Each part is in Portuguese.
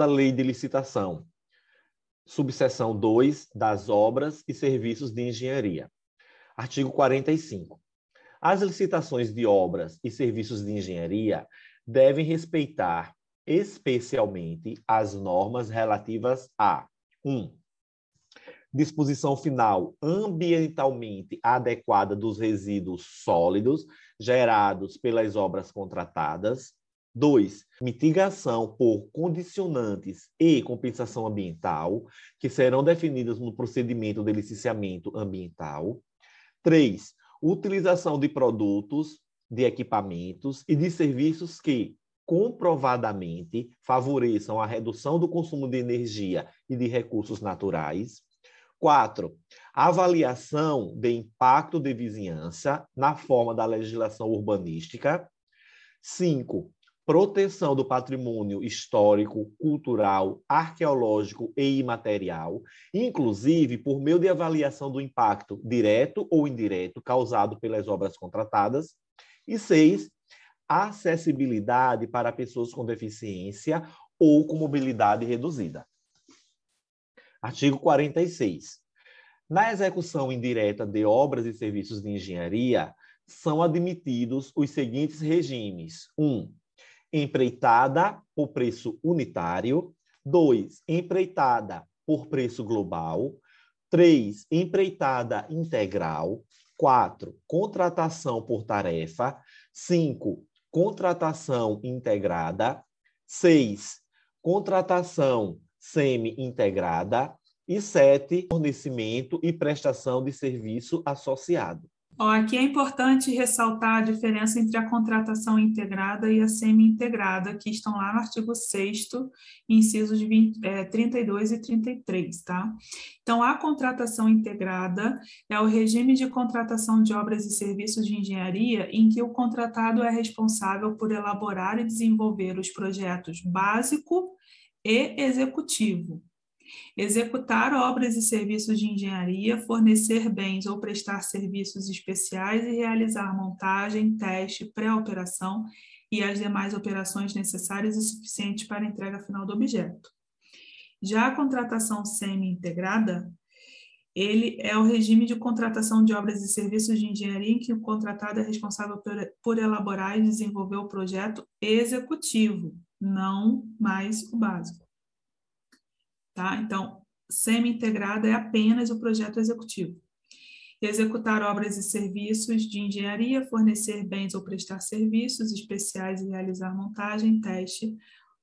da Lei de Licitação, subseção 2 das obras e serviços de engenharia. Artigo 45. As licitações de obras e serviços de engenharia devem respeitar especialmente as normas relativas a 1. Um, disposição final ambientalmente adequada dos resíduos sólidos gerados pelas obras contratadas. 2. Mitigação por condicionantes e compensação ambiental, que serão definidas no procedimento de licenciamento ambiental. 3. Utilização de produtos, de equipamentos e de serviços que, comprovadamente, favoreçam a redução do consumo de energia e de recursos naturais. Quatro, avaliação de impacto de vizinhança na forma da legislação urbanística. Cinco, proteção do patrimônio histórico, cultural, arqueológico e imaterial, inclusive por meio de avaliação do impacto direto ou indireto causado pelas obras contratadas. E seis, acessibilidade para pessoas com deficiência ou com mobilidade reduzida. Artigo 46. Na execução indireta de obras e serviços de engenharia, são admitidos os seguintes regimes: 1. Um, empreitada por preço unitário. 2. Empreitada por preço global. 3. Empreitada integral. 4. Contratação por tarefa. 5. Contratação integrada. 6. Contratação semi-integrada, e sete, fornecimento e prestação de serviço associado. Ó, aqui é importante ressaltar a diferença entre a contratação integrada e a semi-integrada, que estão lá no artigo 6 incisos 20, é, 32 e 33, tá? Então, a contratação integrada é o regime de contratação de obras e serviços de engenharia em que o contratado é responsável por elaborar e desenvolver os projetos básico, e executivo. Executar obras e serviços de engenharia, fornecer bens ou prestar serviços especiais e realizar montagem, teste, pré-operação e as demais operações necessárias e suficientes para a entrega final do objeto. Já a contratação semi-integrada, ele é o regime de contratação de obras e serviços de engenharia em que o contratado é responsável por, por elaborar e desenvolver o projeto executivo, não mais o básico. Tá? Então, semi-integrada é apenas o projeto executivo. Executar obras e serviços de engenharia, fornecer bens ou prestar serviços especiais e realizar montagem, teste,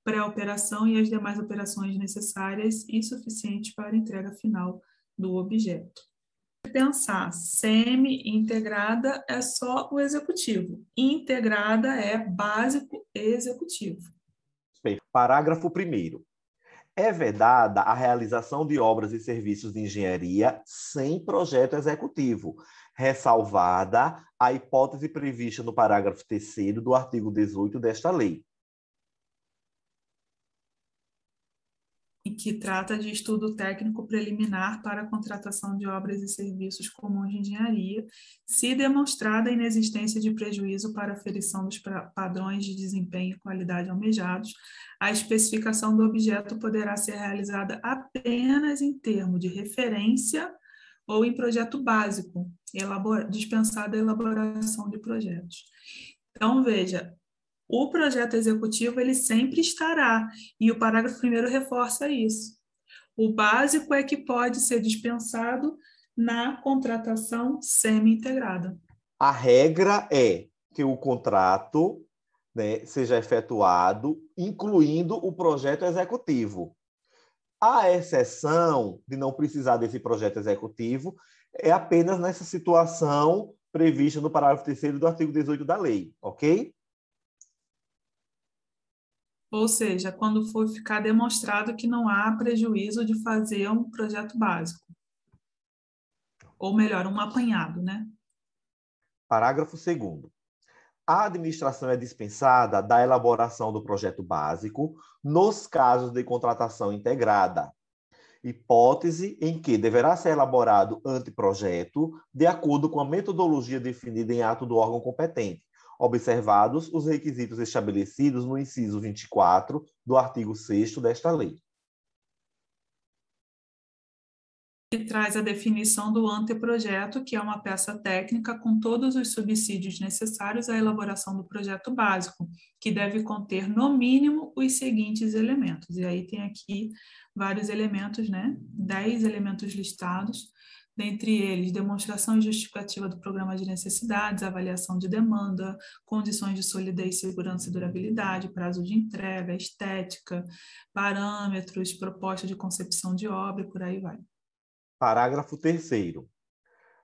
pré-operação e as demais operações necessárias e suficientes para a entrega final do objeto. Pensar semi-integrada é só o executivo, integrada é básico executivo. Parágrafo 1. É vedada a realização de obras e serviços de engenharia sem projeto executivo, ressalvada a hipótese prevista no parágrafo 3 do artigo 18 desta lei. e que trata de estudo técnico preliminar para a contratação de obras e serviços comuns de engenharia, se demonstrada a inexistência de prejuízo para aferição dos padrões de desempenho e qualidade almejados, a especificação do objeto poderá ser realizada apenas em termo de referência ou em projeto básico, dispensada a elaboração de projetos. Então, veja, o projeto executivo ele sempre estará, e o parágrafo primeiro reforça isso. O básico é que pode ser dispensado na contratação semi-integrada. A regra é que o contrato né, seja efetuado incluindo o projeto executivo. A exceção de não precisar desse projeto executivo é apenas nessa situação prevista no parágrafo 3 do artigo 18 da lei, ok? Ou seja, quando for ficar demonstrado que não há prejuízo de fazer um projeto básico. Ou melhor, um apanhado, né? Parágrafo 2 a administração é dispensada da elaboração do projeto básico nos casos de contratação integrada, hipótese em que deverá ser elaborado anteprojeto de acordo com a metodologia definida em ato do órgão competente, observados os requisitos estabelecidos no inciso 24 do artigo 6 desta lei. E traz a definição do anteprojeto, que é uma peça técnica com todos os subsídios necessários à elaboração do projeto básico, que deve conter, no mínimo, os seguintes elementos. E aí tem aqui vários elementos, né? Dez elementos listados, dentre eles demonstração e justificativa do programa de necessidades, avaliação de demanda, condições de solidez, segurança e durabilidade, prazo de entrega, estética, parâmetros, proposta de concepção de obra e por aí vai. Parágrafo 3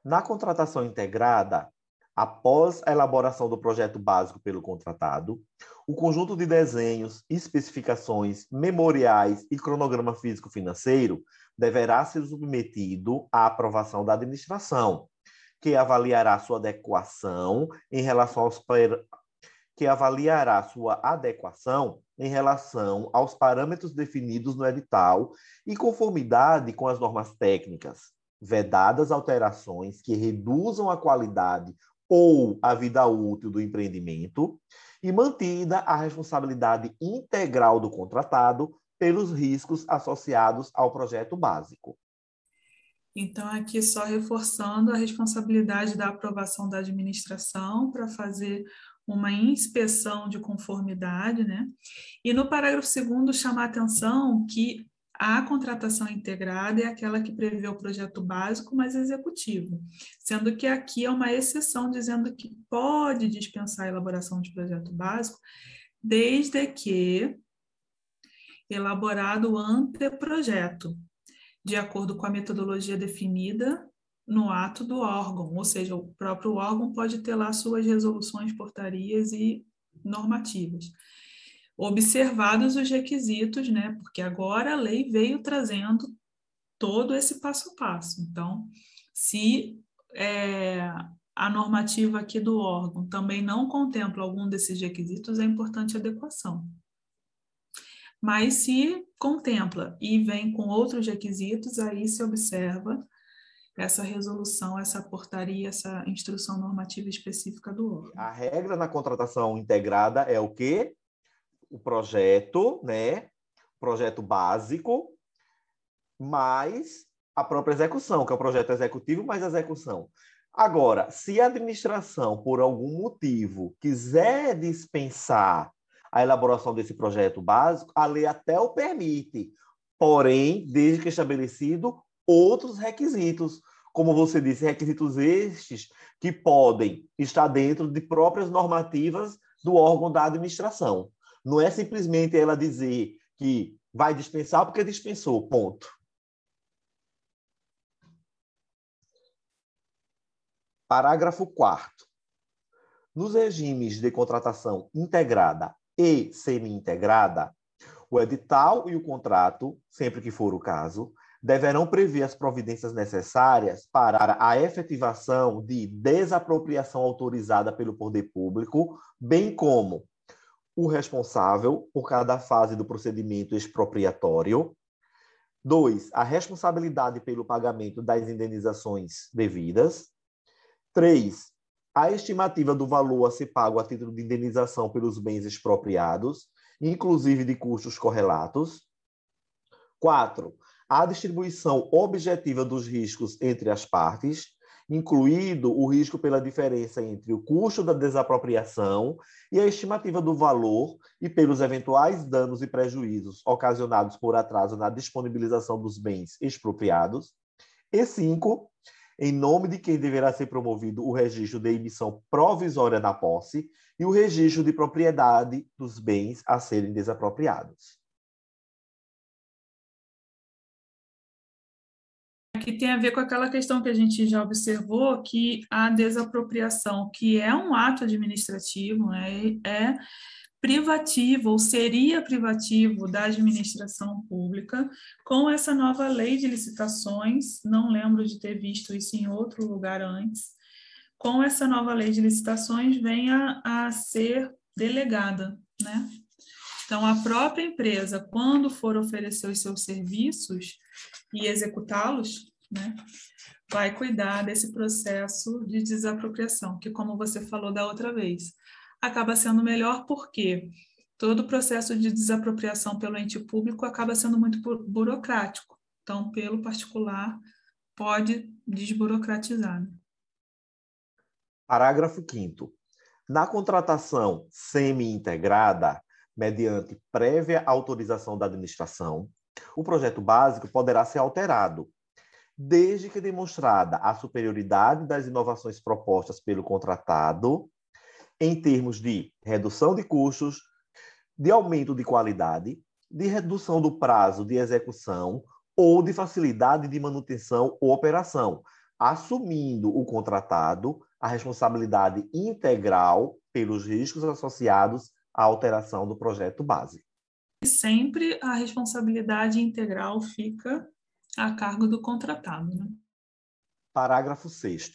Na contratação integrada, após a elaboração do projeto básico pelo contratado, o conjunto de desenhos, especificações, memoriais e cronograma físico-financeiro deverá ser submetido à aprovação da administração, que avaliará sua adequação em relação aos que avaliará sua adequação em relação aos parâmetros definidos no edital e conformidade com as normas técnicas, vedadas alterações que reduzam a qualidade ou a vida útil do empreendimento e mantida a responsabilidade integral do contratado pelos riscos associados ao projeto básico. Então, aqui só reforçando a responsabilidade da aprovação da administração para fazer uma inspeção de conformidade, né? E no parágrafo segundo chamar a atenção que a contratação integrada é aquela que prevê o projeto básico, mas executivo, sendo que aqui é uma exceção dizendo que pode dispensar a elaboração de projeto básico, desde que elaborado o anteprojeto, de acordo com a metodologia definida no ato do órgão, ou seja, o próprio órgão pode ter lá suas resoluções, portarias e normativas observados os requisitos, né? Porque agora a lei veio trazendo todo esse passo a passo. Então, se é, a normativa aqui do órgão também não contempla algum desses requisitos, é importante adequação. Mas se contempla e vem com outros requisitos, aí se observa essa resolução, essa portaria, essa instrução normativa específica do órgão. A regra na contratação integrada é o quê? O projeto, né? Projeto básico, mais a própria execução, que é o projeto executivo mais a execução. Agora, se a administração, por algum motivo, quiser dispensar a elaboração desse projeto básico, a lei até o permite, porém, desde que estabelecido outros requisitos, como você disse, requisitos estes que podem estar dentro de próprias normativas do órgão da administração. Não é simplesmente ela dizer que vai dispensar porque dispensou, ponto. Parágrafo 4 Nos regimes de contratação integrada e semi-integrada, o edital e o contrato, sempre que for o caso, deverão prever as providências necessárias para a efetivação de desapropriação autorizada pelo poder público, bem como o responsável por cada fase do procedimento expropriatório. Dois, a responsabilidade pelo pagamento das indenizações devidas. Três, a estimativa do valor a ser pago a título de indenização pelos bens expropriados, inclusive de custos correlatos. Quatro, a distribuição objetiva dos riscos entre as partes incluído o risco pela diferença entre o custo da desapropriação e a estimativa do valor e pelos eventuais danos e prejuízos ocasionados por atraso na disponibilização dos bens expropriados. E cinco, em nome de quem deverá ser promovido o registro de emissão provisória da posse e o registro de propriedade dos bens a serem desapropriados. Que tem a ver com aquela questão que a gente já observou, que a desapropriação, que é um ato administrativo, né, é privativo ou seria privativo da administração pública com essa nova lei de licitações, não lembro de ter visto isso em outro lugar antes, com essa nova lei de licitações venha a ser delegada, né? Então, a própria empresa, quando for oferecer os seus serviços e executá-los, né, vai cuidar desse processo de desapropriação, que como você falou da outra vez, acaba sendo melhor porque todo o processo de desapropriação pelo ente público acaba sendo muito burocrático. Então, pelo particular, pode desburocratizar. Né? Parágrafo 5 Na contratação semi-integrada, mediante prévia autorização da administração, o projeto básico poderá ser alterado, desde que demonstrada a superioridade das inovações propostas pelo contratado em termos de redução de custos, de aumento de qualidade, de redução do prazo de execução ou de facilidade de manutenção ou operação, assumindo o contratado a responsabilidade integral pelos riscos associados à alteração do projeto base. Sempre a responsabilidade integral fica a cargo do contratado. Né? Parágrafo 6.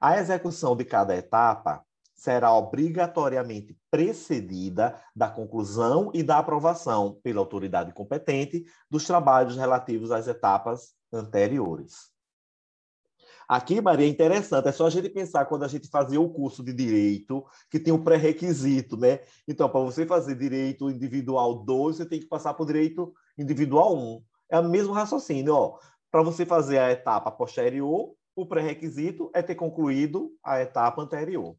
A execução de cada etapa será obrigatoriamente precedida da conclusão e da aprovação pela autoridade competente dos trabalhos relativos às etapas anteriores. Aqui, Maria, é interessante, é só a gente pensar quando a gente fazia o curso de direito, que tem um pré-requisito, né? Então, para você fazer direito individual 2, você tem que passar por direito individual 1. Um. É o mesmo raciocínio, ó. Para você fazer a etapa posterior, o pré-requisito é ter concluído a etapa anterior.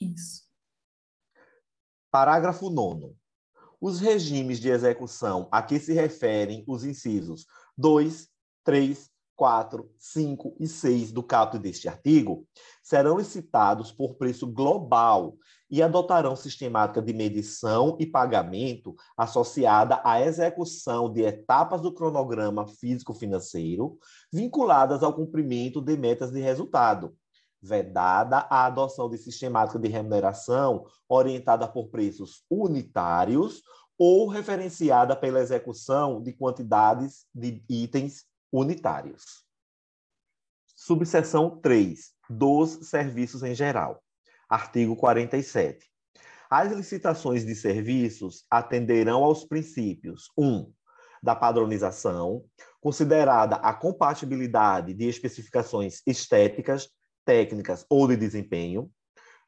Isso. Parágrafo 9. Os regimes de execução a que se referem os incisos 2, 3, 4, 5 e 6 do caput deste artigo serão licitados por preço global e adotarão sistemática de medição e pagamento associada à execução de etapas do cronograma físico-financeiro vinculadas ao cumprimento de metas de resultado, vedada a adoção de sistemática de remuneração orientada por preços unitários ou referenciada pela execução de quantidades de itens unitários. Subseção 3. Dos serviços em geral. Artigo 47. As licitações de serviços atenderão aos princípios 1. Um, da padronização, considerada a compatibilidade de especificações estéticas, técnicas ou de desempenho.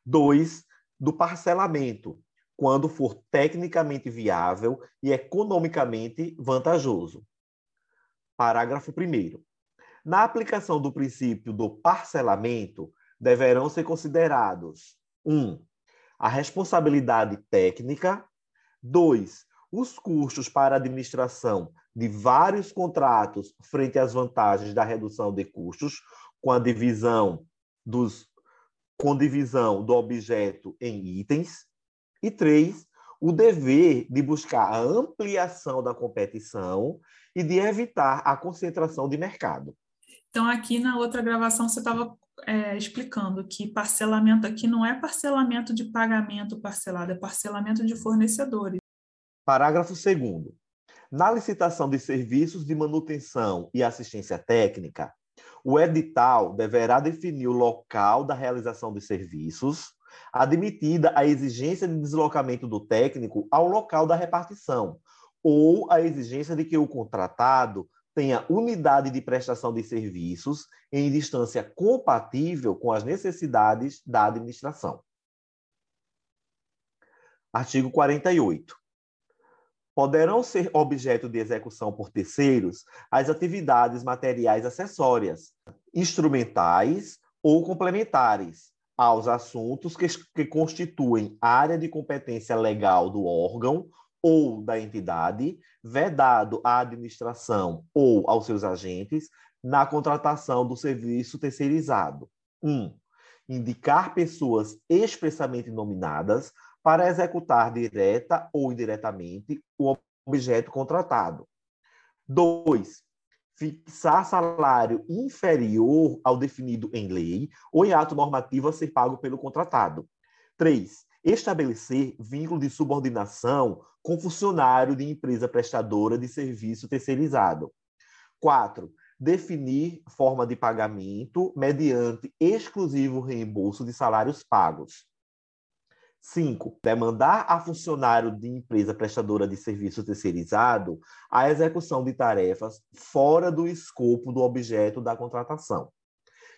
2. Do parcelamento, quando for tecnicamente viável e economicamente vantajoso. Parágrafo 1. Na aplicação do princípio do parcelamento, deverão ser considerados: 1. Um, a responsabilidade técnica. 2. Os custos para a administração de vários contratos frente às vantagens da redução de custos, com a divisão dos com divisão do objeto em itens. E três, o dever de buscar a ampliação da competição e de evitar a concentração de mercado. Então, aqui na outra gravação, você estava é, explicando que parcelamento aqui não é parcelamento de pagamento parcelado, é parcelamento de fornecedores. Parágrafo 2. Na licitação de serviços de manutenção e assistência técnica, o edital deverá definir o local da realização dos serviços, admitida a exigência de deslocamento do técnico ao local da repartição, ou a exigência de que o contratado tenha unidade de prestação de serviços em distância compatível com as necessidades da administração. Artigo 48 poderão ser objeto de execução por terceiros as atividades materiais acessórias, instrumentais ou complementares aos assuntos que, que constituem área de competência legal do órgão ou da entidade, vedado à administração ou aos seus agentes na contratação do serviço terceirizado. 1. Um, indicar pessoas expressamente nominadas para executar direta ou indiretamente o objeto contratado. Dois, fixar salário inferior ao definido em lei ou em ato normativo a ser pago pelo contratado. Três, estabelecer vínculo de subordinação com funcionário de empresa prestadora de serviço terceirizado. Quatro, definir forma de pagamento mediante exclusivo reembolso de salários pagos. 5. Demandar a funcionário de empresa prestadora de serviço terceirizado a execução de tarefas fora do escopo do objeto da contratação.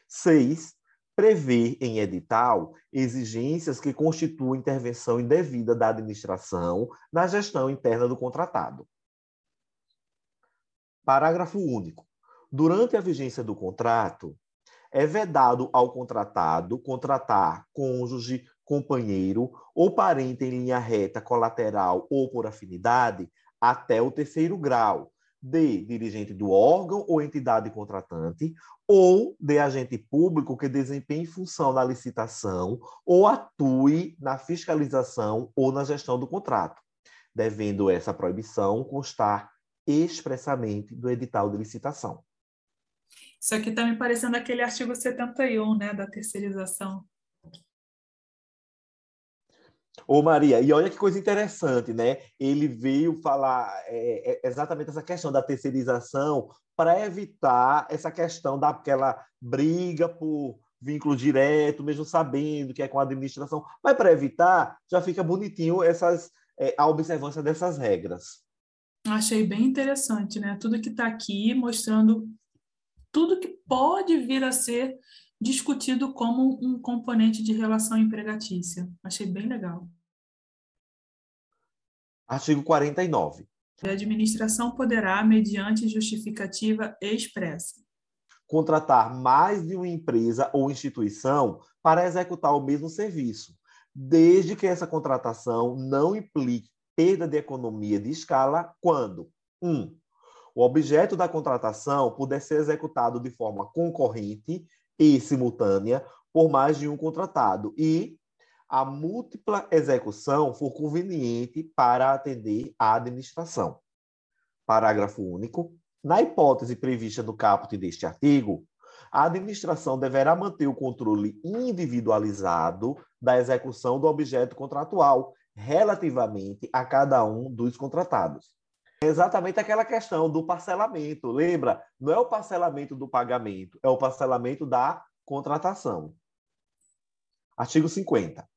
6. Prever em edital exigências que constituem intervenção indevida da administração na gestão interna do contratado. Parágrafo único. Durante a vigência do contrato, é vedado ao contratado contratar cônjuge, companheiro ou parente em linha reta, colateral ou por afinidade até o terceiro grau, de dirigente do órgão ou entidade contratante, ou de agente público que desempenhe função na licitação ou atue na fiscalização ou na gestão do contrato, devendo essa proibição constar expressamente do edital de licitação. Isso aqui está me parecendo aquele artigo 71, né, da terceirização. Ô Maria, e olha que coisa interessante, né? Ele veio falar é, é, exatamente essa questão da terceirização para evitar essa questão daquela briga por vínculo direto, mesmo sabendo que é com a administração. Mas para evitar, já fica bonitinho essas, é, a observância dessas regras. Achei bem interessante, né? Tudo que está aqui mostrando tudo que pode vir a ser discutido como um componente de relação empregatícia. Achei bem legal. Artigo 49. A administração poderá, mediante justificativa expressa, contratar mais de uma empresa ou instituição para executar o mesmo serviço, desde que essa contratação não implique perda de economia de escala quando 1. Um, o objeto da contratação puder ser executado de forma concorrente e simultânea por mais de um contratado e a múltipla execução for conveniente para atender à administração. Parágrafo único. Na hipótese prevista no caput deste artigo, a administração deverá manter o controle individualizado da execução do objeto contratual relativamente a cada um dos contratados. Exatamente aquela questão do parcelamento. Lembra? Não é o parcelamento do pagamento, é o parcelamento da contratação. Artigo 50.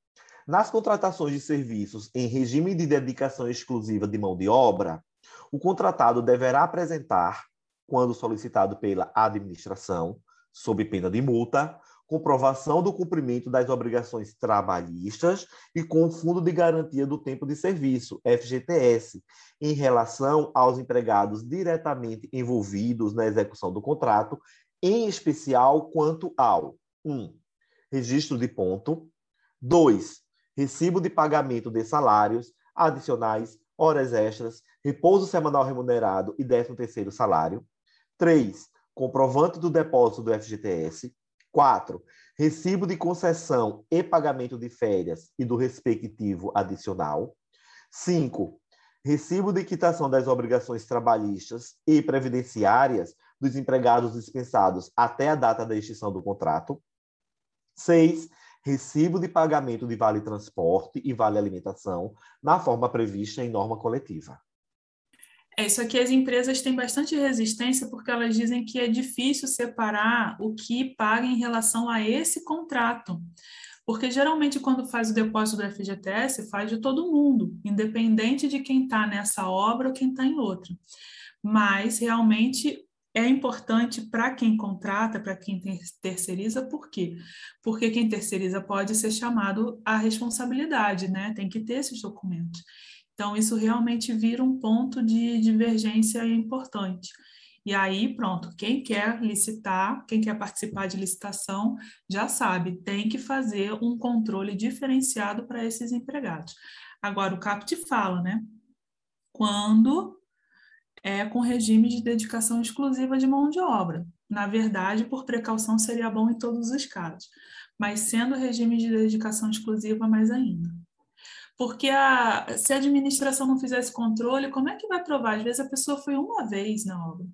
Nas contratações de serviços em regime de dedicação exclusiva de mão de obra, o contratado deverá apresentar, quando solicitado pela administração, sob pena de multa, comprovação do cumprimento das obrigações trabalhistas e com o Fundo de Garantia do Tempo de Serviço, FGTS, em relação aos empregados diretamente envolvidos na execução do contrato, em especial quanto ao 1. Um, registro de ponto. 2. Recibo de pagamento de salários adicionais, horas extras, repouso semanal remunerado e 13º salário. 3. Comprovante do depósito do FGTS. 4. Recibo de concessão e pagamento de férias e do respectivo adicional. 5. Recibo de quitação das obrigações trabalhistas e previdenciárias dos empregados dispensados até a data da extinção do contrato. 6. Recibo de pagamento de vale transporte e vale alimentação na forma prevista em norma coletiva. É, isso aqui as empresas têm bastante resistência porque elas dizem que é difícil separar o que paga em relação a esse contrato. Porque geralmente quando faz o depósito do FGTS, faz de todo mundo, independente de quem está nessa obra ou quem está em outra. Mas realmente é importante para quem contrata, para quem terceiriza, por quê? Porque quem terceiriza pode ser chamado à responsabilidade, né? Tem que ter esses documentos. Então, isso realmente vira um ponto de divergência importante. E aí, pronto, quem quer licitar, quem quer participar de licitação, já sabe, tem que fazer um controle diferenciado para esses empregados. Agora, o CAPT fala, né? Quando é com regime de dedicação exclusiva de mão de obra. Na verdade, por precaução, seria bom em todos os casos, mas sendo regime de dedicação exclusiva, mais ainda. Porque a, se a administração não fizesse controle, como é que vai provar? Às vezes a pessoa foi uma vez na obra.